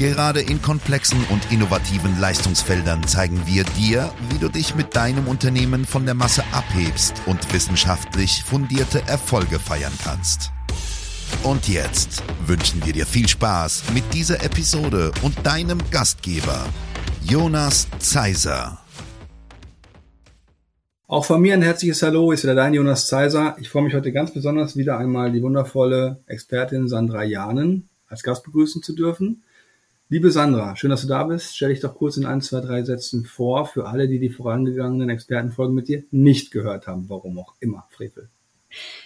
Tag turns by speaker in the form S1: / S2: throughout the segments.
S1: Gerade in komplexen und innovativen Leistungsfeldern zeigen wir dir, wie du dich mit deinem Unternehmen von der Masse abhebst und wissenschaftlich fundierte Erfolge feiern kannst. Und jetzt wünschen wir dir viel Spaß mit dieser Episode und deinem Gastgeber, Jonas Zeiser.
S2: Auch von mir ein herzliches Hallo, ist wieder dein Jonas Zeiser. Ich freue mich heute ganz besonders wieder einmal die wundervolle Expertin Sandra Janen als Gast begrüßen zu dürfen. Liebe Sandra, schön, dass du da bist. Stell dich doch kurz in ein, zwei, drei Sätzen vor für alle, die die vorangegangenen Expertenfolgen mit dir nicht gehört haben. Warum auch immer, Frevel.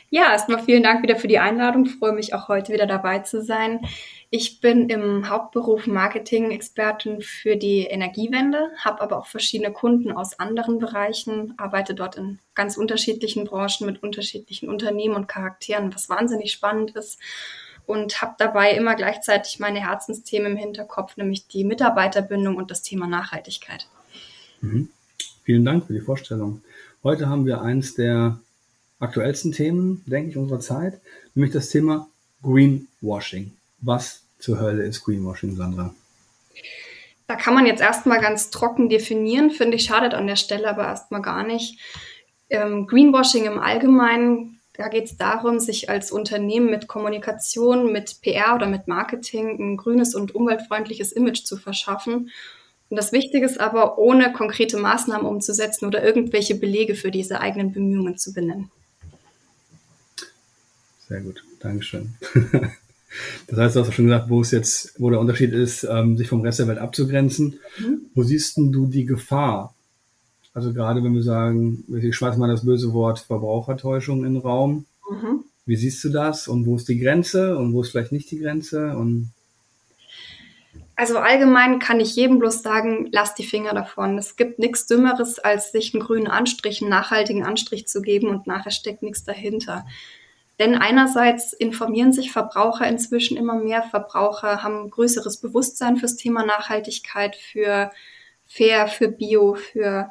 S3: Ja, erstmal vielen Dank wieder für die Einladung. Ich freue mich auch heute wieder dabei zu sein. Ich bin im Hauptberuf Marketing-Expertin für die Energiewende, habe aber auch verschiedene Kunden aus anderen Bereichen, arbeite dort in ganz unterschiedlichen Branchen mit unterschiedlichen Unternehmen und Charakteren, was wahnsinnig spannend ist und habe dabei immer gleichzeitig meine Herzensthemen im Hinterkopf, nämlich die Mitarbeiterbindung und das Thema Nachhaltigkeit.
S2: Mhm. Vielen Dank für die Vorstellung. Heute haben wir eins der aktuellsten Themen, denke ich, unserer Zeit, nämlich das Thema Greenwashing. Was zur Hölle ist Greenwashing, Sandra?
S3: Da kann man jetzt erstmal ganz trocken definieren, finde ich, schadet an der Stelle aber erstmal gar nicht. Ähm, Greenwashing im Allgemeinen da geht es darum, sich als Unternehmen mit Kommunikation, mit PR oder mit Marketing ein grünes und umweltfreundliches Image zu verschaffen. Und das Wichtige ist aber, ohne konkrete Maßnahmen umzusetzen oder irgendwelche Belege für diese eigenen Bemühungen zu benennen.
S2: Sehr gut, Dankeschön. Das heißt, du hast auch schon gesagt, wo es jetzt, wo der Unterschied ist, ähm, sich vom Rest der Welt abzugrenzen. Mhm. Wo siehst du die Gefahr also gerade wenn wir sagen, ich schmeiße mal das böse Wort Verbrauchertäuschung in den Raum. Mhm. Wie siehst du das und wo ist die Grenze und wo ist vielleicht nicht die Grenze? Und
S3: also allgemein kann ich jedem bloß sagen, lass die Finger davon. Es gibt nichts Dümmeres, als sich einen grünen Anstrich, einen nachhaltigen Anstrich zu geben und nachher steckt nichts dahinter. Denn einerseits informieren sich Verbraucher inzwischen immer mehr. Verbraucher haben größeres Bewusstsein fürs Thema Nachhaltigkeit, für fair, für bio, für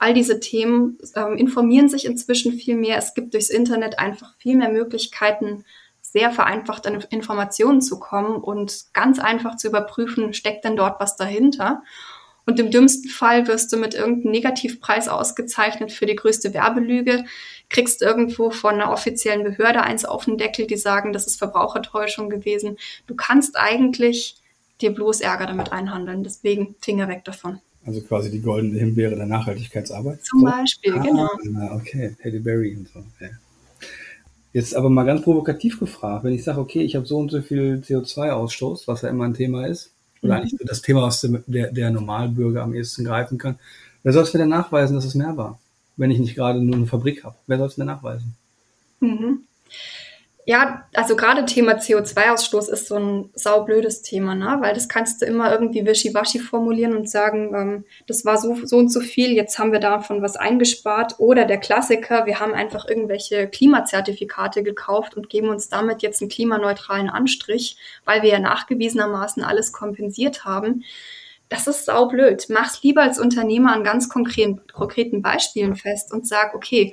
S3: all diese Themen ähm, informieren sich inzwischen viel mehr. Es gibt durchs Internet einfach viel mehr Möglichkeiten, sehr vereinfacht an Informationen zu kommen und ganz einfach zu überprüfen, steckt denn dort was dahinter. Und im dümmsten Fall wirst du mit irgendeinem Negativpreis ausgezeichnet für die größte Werbelüge, kriegst irgendwo von einer offiziellen Behörde eins auf den Deckel, die sagen, das ist Verbrauchertäuschung gewesen. Du kannst eigentlich dir bloß Ärger damit einhandeln. Deswegen Finger weg davon.
S2: Also quasi die goldene Himbeere der Nachhaltigkeitsarbeit.
S3: Zum so? Beispiel, ah, genau.
S2: Okay, Halle Berry und so. Ja. Jetzt aber mal ganz provokativ gefragt, wenn ich sage, okay, ich habe so und so viel CO2-Ausstoß, was ja immer ein Thema ist, oder mhm. eigentlich das Thema, was der, der Normalbürger am ehesten greifen kann, wer soll es mir denn nachweisen, dass es mehr war, wenn ich nicht gerade nur eine Fabrik habe? Wer soll es mir nachweisen?
S3: Mhm. Ja, also gerade Thema CO2-Ausstoß ist so ein saublödes Thema, ne? weil das kannst du immer irgendwie wischiwaschi formulieren und sagen, ähm, das war so, so und so viel, jetzt haben wir davon was eingespart. Oder der Klassiker, wir haben einfach irgendwelche Klimazertifikate gekauft und geben uns damit jetzt einen klimaneutralen Anstrich, weil wir ja nachgewiesenermaßen alles kompensiert haben. Das ist saublöd. Mach's lieber als Unternehmer an ganz konkreten, konkreten Beispielen fest und sag, okay,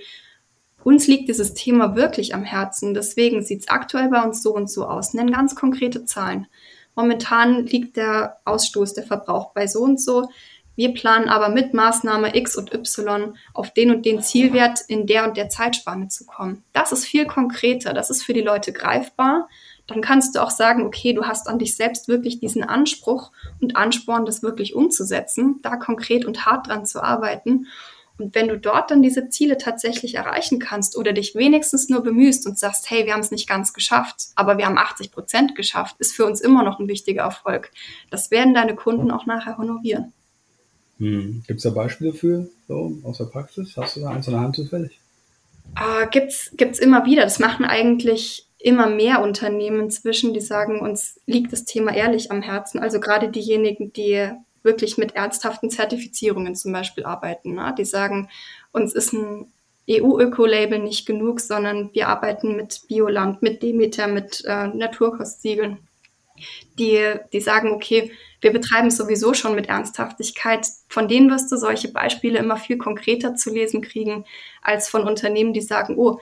S3: uns liegt dieses Thema wirklich am Herzen. Deswegen sieht es aktuell bei uns so und so aus. Nennen ganz konkrete Zahlen. Momentan liegt der Ausstoß, der Verbrauch bei so und so. Wir planen aber mit Maßnahme X und Y auf den und den Zielwert in der und der Zeitspanne zu kommen. Das ist viel konkreter, das ist für die Leute greifbar. Dann kannst du auch sagen, okay, du hast an dich selbst wirklich diesen Anspruch und Ansporn, das wirklich umzusetzen, da konkret und hart dran zu arbeiten. Und wenn du dort dann diese Ziele tatsächlich erreichen kannst oder dich wenigstens nur bemühst und sagst, hey, wir haben es nicht ganz geschafft, aber wir haben 80 Prozent geschafft, ist für uns immer noch ein wichtiger Erfolg. Das werden deine Kunden auch nachher honorieren.
S2: Hm. Gibt es da Beispiele für, so aus der Praxis? Hast du da eins in der Hand zufällig?
S3: Äh, gibt's, gibt's immer wieder. Das machen eigentlich immer mehr Unternehmen inzwischen, die sagen, uns liegt das Thema ehrlich am Herzen. Also gerade diejenigen, die wirklich mit ernsthaften Zertifizierungen zum Beispiel arbeiten. Ne? Die sagen, uns ist ein EU-Öko-Label nicht genug, sondern wir arbeiten mit Bioland, mit Demeter, mit äh, Naturkostsiegeln. Die, die sagen, okay, wir betreiben sowieso schon mit Ernsthaftigkeit. Von denen wirst du solche Beispiele immer viel konkreter zu lesen kriegen, als von Unternehmen, die sagen, oh,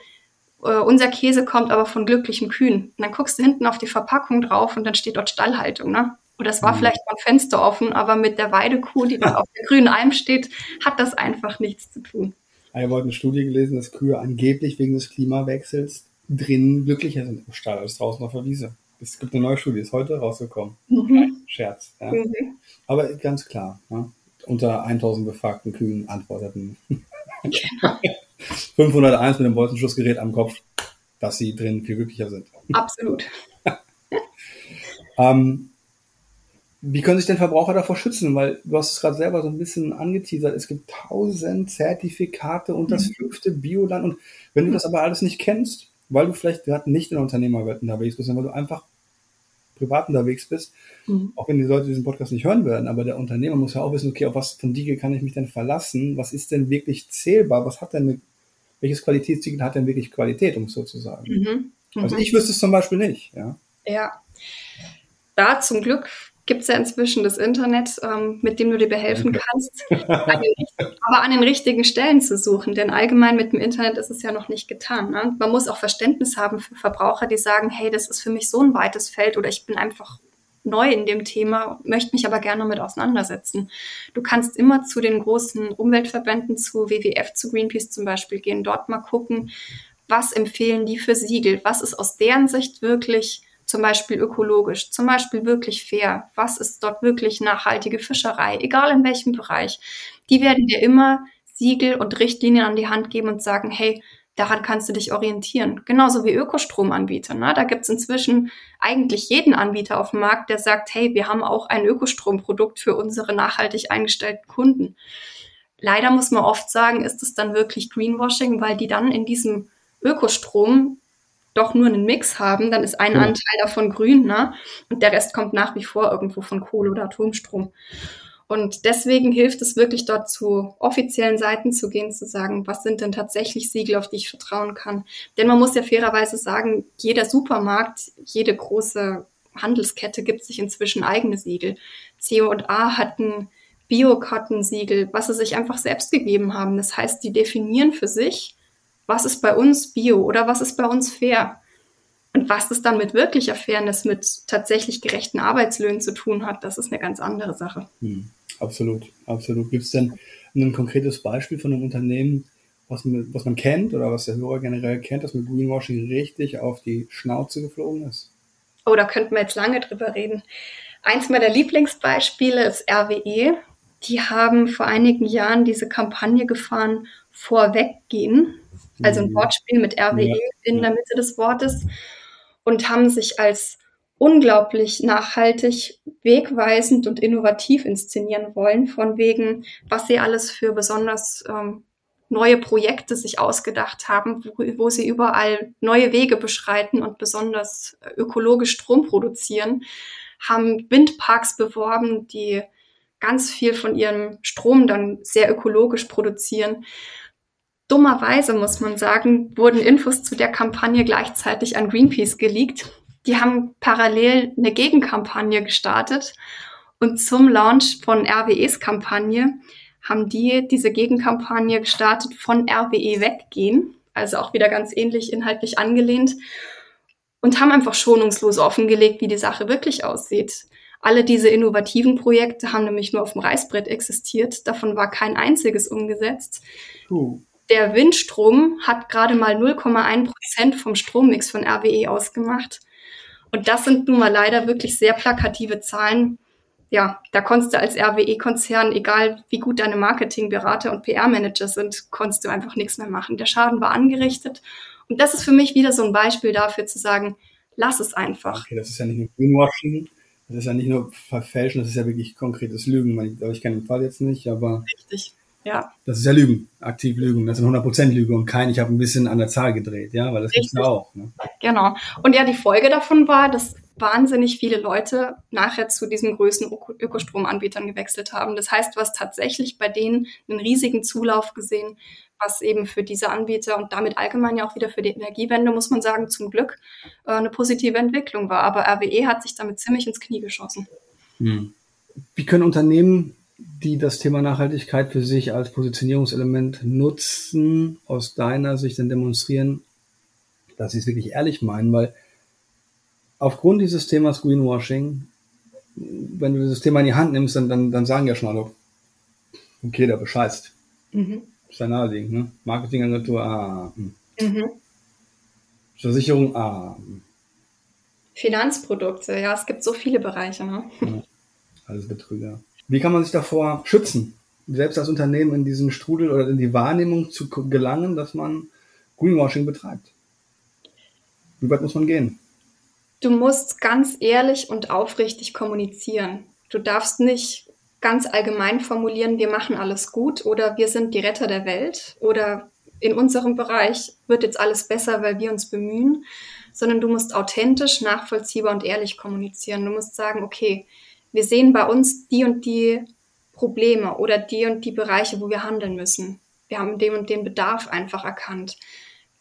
S3: äh, unser Käse kommt aber von glücklichen Kühen. Und dann guckst du hinten auf die Verpackung drauf und dann steht dort Stallhaltung, ne? Oder es war mhm. vielleicht mal ein Fenster offen, aber mit der Weidekuh, die da auf der grünen Alm steht, hat das einfach nichts zu tun.
S2: Ich habe heute eine Studie gelesen, dass Kühe angeblich wegen des Klimawechsels drinnen glücklicher sind im Stall als draußen auf der Wiese. Es gibt eine neue Studie, ist heute rausgekommen. Mhm. Scherz. Ja. Mhm. Aber ganz klar, ne? unter 1000 befragten Kühen antworteten 501 mit dem Bolzenschussgerät am Kopf, dass sie drin viel glücklicher sind.
S3: Absolut.
S2: ähm, wie können sich denn Verbraucher davor schützen? Weil du hast es gerade selber so ein bisschen angeteasert. Es gibt tausend Zertifikate und das mhm. fünfte Bioland. Und wenn du das aber alles nicht kennst, weil du vielleicht gerade nicht in der Unternehmerwelt unterwegs bist, sondern weil du einfach privat unterwegs bist, mhm. auch wenn die Leute diesen Podcast nicht hören werden, aber der Unternehmer muss ja auch wissen, okay, auf was von Diegel kann ich mich denn verlassen? Was ist denn wirklich zählbar? Was hat denn, welches Qualitätssiegel hat denn wirklich Qualität, um es so zu sagen? Mhm. Mhm. Also ich wüsste es zum Beispiel nicht, ja.
S3: Ja. Da zum Glück gibt es ja inzwischen das Internet, ähm, mit dem du dir behelfen kannst, an aber an den richtigen Stellen zu suchen. Denn allgemein mit dem Internet ist es ja noch nicht getan. Ne? Man muss auch Verständnis haben für Verbraucher, die sagen, hey, das ist für mich so ein weites Feld oder ich bin einfach neu in dem Thema, möchte mich aber gerne damit auseinandersetzen. Du kannst immer zu den großen Umweltverbänden, zu WWF, zu Greenpeace zum Beispiel gehen, dort mal gucken, was empfehlen die für Siegel, was ist aus deren Sicht wirklich zum Beispiel ökologisch, zum Beispiel wirklich fair, was ist dort wirklich nachhaltige Fischerei, egal in welchem Bereich. Die werden dir immer Siegel und Richtlinien an die Hand geben und sagen, hey, daran kannst du dich orientieren. Genauso wie Ökostromanbieter. Ne? Da gibt's inzwischen eigentlich jeden Anbieter auf dem Markt, der sagt, hey, wir haben auch ein Ökostromprodukt für unsere nachhaltig eingestellten Kunden. Leider muss man oft sagen, ist es dann wirklich Greenwashing, weil die dann in diesem Ökostrom doch nur einen Mix haben, dann ist ein ja. Anteil davon grün, ne? Und der Rest kommt nach wie vor irgendwo von Kohle oder Atomstrom. Und deswegen hilft es wirklich dort zu offiziellen Seiten zu gehen, zu sagen, was sind denn tatsächlich Siegel, auf die ich vertrauen kann. Denn man muss ja fairerweise sagen, jeder Supermarkt, jede große Handelskette gibt sich inzwischen eigene Siegel. C&A hat ein Bio-Cotton-Siegel, was sie sich einfach selbst gegeben haben. Das heißt, die definieren für sich, was ist bei uns Bio oder was ist bei uns fair? Und was das dann mit wirklicher Fairness, mit tatsächlich gerechten Arbeitslöhnen zu tun hat, das ist eine ganz andere Sache.
S2: Hm, absolut, absolut. Gibt es denn ein konkretes Beispiel von einem Unternehmen, was man, was man kennt oder was der Hörer generell kennt, das mit Greenwashing richtig auf die Schnauze geflogen ist?
S3: Oh, da könnten wir jetzt lange drüber reden. Eins meiner Lieblingsbeispiele ist RWE. Die haben vor einigen Jahren diese Kampagne gefahren, Vorweggehen also ein mhm. Wortspiel mit RWE ja. in der Mitte des Wortes und haben sich als unglaublich nachhaltig, wegweisend und innovativ inszenieren wollen, von wegen, was sie alles für besonders ähm, neue Projekte sich ausgedacht haben, wo, wo, sie überall neue Wege beschreiten und besonders ökologisch Strom produzieren, haben Windparks beworben, die ganz viel von ihrem Strom dann sehr ökologisch produzieren. Dummerweise muss man sagen, wurden Infos zu der Kampagne gleichzeitig an Greenpeace geleakt. Die haben parallel eine Gegenkampagne gestartet und zum Launch von RWEs Kampagne haben die diese Gegenkampagne gestartet von RWE weggehen, also auch wieder ganz ähnlich inhaltlich angelehnt und haben einfach schonungslos offengelegt, wie die Sache wirklich aussieht. Alle diese innovativen Projekte haben nämlich nur auf dem Reißbrett existiert. Davon war kein einziges umgesetzt. Uh der Windstrom hat gerade mal 0,1 Prozent vom Strommix von RWE ausgemacht. Und das sind nun mal leider wirklich sehr plakative Zahlen. Ja, da konntest du als RWE-Konzern, egal wie gut deine Marketingberater und PR-Manager sind, konntest du einfach nichts mehr machen. Der Schaden war angerichtet. Und das ist für mich wieder so ein Beispiel dafür zu sagen, lass es einfach.
S2: Okay, das ist ja nicht nur Greenwashing, das ist ja nicht nur Verfälschen, das ist ja wirklich konkretes Lügen. Ich kenne den Fall jetzt nicht, aber.
S3: Richtig. Ja.
S2: Das ist ja Lügen, aktiv Lügen. Das sind 100% Lüge und kein, ich habe ein bisschen an der Zahl gedreht, ja, weil das gibt es ja auch. Ne?
S3: Genau. Und ja, die Folge davon war, dass wahnsinnig viele Leute nachher zu diesen größten Ökostromanbietern gewechselt haben. Das heißt, hast tatsächlich bei denen einen riesigen Zulauf gesehen, was eben für diese Anbieter und damit allgemein ja auch wieder für die Energiewende, muss man sagen, zum Glück äh, eine positive Entwicklung war. Aber RWE hat sich damit ziemlich ins Knie geschossen.
S2: Hm. Wie können Unternehmen, die das Thema Nachhaltigkeit für sich als Positionierungselement nutzen, aus deiner Sicht dann demonstrieren, dass sie es wirklich ehrlich meinen? Weil aufgrund dieses Themas Greenwashing, wenn du dieses Thema in die Hand nimmst, dann, dann, dann sagen ja schon alle, okay, der bescheißt. Mhm. Ist ja naheliegend, ne? Marketingagentur, ah. Hm. Mhm. Versicherung, ah. Hm.
S3: Finanzprodukte, ja, es gibt so viele Bereiche, ne?
S2: Ja, alles Betrüger. Wie kann man sich davor schützen? Selbst als Unternehmen in diesen Strudel oder in die Wahrnehmung zu gelangen, dass man Greenwashing betreibt. Wie weit muss man gehen?
S3: Du musst ganz ehrlich und aufrichtig kommunizieren. Du darfst nicht ganz allgemein formulieren, wir machen alles gut oder wir sind die Retter der Welt oder in unserem Bereich wird jetzt alles besser, weil wir uns bemühen, sondern du musst authentisch, nachvollziehbar und ehrlich kommunizieren. Du musst sagen, okay, wir sehen bei uns die und die Probleme oder die und die Bereiche, wo wir handeln müssen. Wir haben den und den Bedarf einfach erkannt.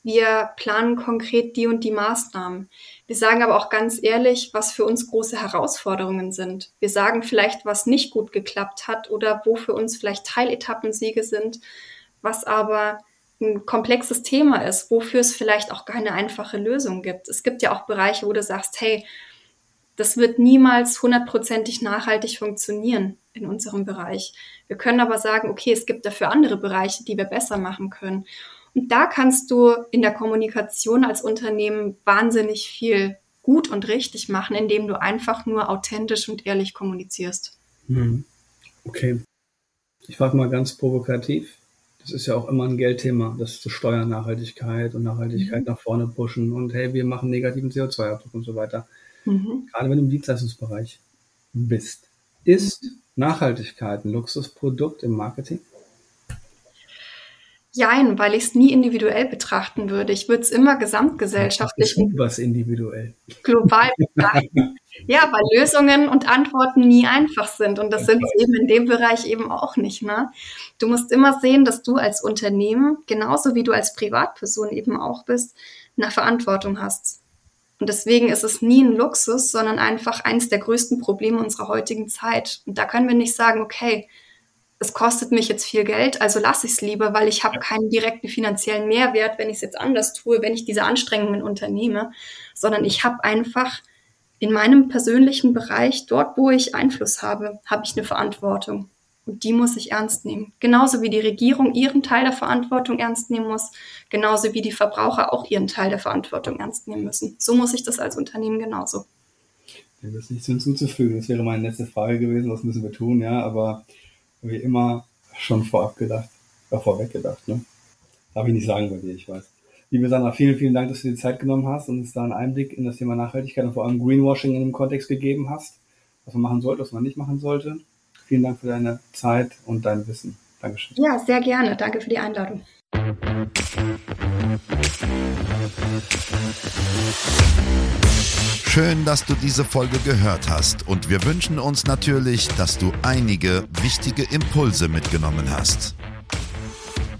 S3: Wir planen konkret die und die Maßnahmen. Wir sagen aber auch ganz ehrlich, was für uns große Herausforderungen sind. Wir sagen vielleicht, was nicht gut geklappt hat oder wo für uns vielleicht Teiletappensiege sind, was aber ein komplexes Thema ist, wofür es vielleicht auch keine einfache Lösung gibt. Es gibt ja auch Bereiche, wo du sagst, hey, das wird niemals hundertprozentig nachhaltig funktionieren in unserem Bereich. Wir können aber sagen, okay, es gibt dafür andere Bereiche, die wir besser machen können. Und da kannst du in der Kommunikation als Unternehmen wahnsinnig viel gut und richtig machen, indem du einfach nur authentisch und ehrlich kommunizierst.
S2: Hm. Okay. Ich frage mal ganz provokativ. Das ist ja auch immer ein Geldthema, das zu steuern, Nachhaltigkeit und Nachhaltigkeit mhm. nach vorne pushen und hey, wir machen negativen CO2-Abdruck und so weiter. Mhm. Gerade wenn du im Dienstleistungsbereich bist. Ist Nachhaltigkeit ein Luxusprodukt im Marketing?
S3: Jein, weil ich es nie individuell betrachten würde. Ich würde es immer gesamtgesellschaftlich.
S2: Was individuell.
S3: Global betrachten. ja, weil Lösungen und Antworten nie einfach sind. Und das sind sie eben in dem Bereich eben auch nicht. Ne? Du musst immer sehen, dass du als Unternehmen, genauso wie du als Privatperson eben auch bist, eine Verantwortung hast. Und deswegen ist es nie ein Luxus, sondern einfach eines der größten Probleme unserer heutigen Zeit. Und da können wir nicht sagen, okay, es kostet mich jetzt viel Geld, also lasse ich es lieber, weil ich habe keinen direkten finanziellen Mehrwert, wenn ich es jetzt anders tue, wenn ich diese Anstrengungen unternehme, sondern ich habe einfach in meinem persönlichen Bereich, dort wo ich Einfluss habe, habe ich eine Verantwortung. Und die muss ich ernst nehmen. Genauso wie die Regierung ihren Teil der Verantwortung ernst nehmen muss, genauso wie die Verbraucher auch ihren Teil der Verantwortung ernst nehmen müssen. So muss ich das als Unternehmen genauso.
S2: Dem ist nichts hinzuzufügen. Das wäre meine letzte Frage gewesen, was müssen wir tun, ja, aber wie immer schon vorab gedacht, oder vorweg gedacht, ne? Darf ich nicht sagen bei dir, ich weiß. Liebe Sandra, vielen, vielen Dank, dass du dir Zeit genommen hast und uns da einen Einblick in das Thema Nachhaltigkeit und vor allem Greenwashing in dem Kontext gegeben hast, was man machen sollte, was man nicht machen sollte. Vielen Dank für deine Zeit und dein Wissen. Dankeschön.
S3: Ja, sehr gerne. Danke für die Einladung.
S1: Schön, dass du diese Folge gehört hast und wir wünschen uns natürlich, dass du einige wichtige Impulse mitgenommen hast.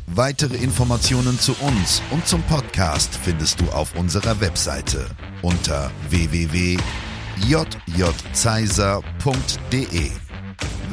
S1: Weitere Informationen zu uns und zum Podcast findest du auf unserer Webseite unter www.jjzeiser.de.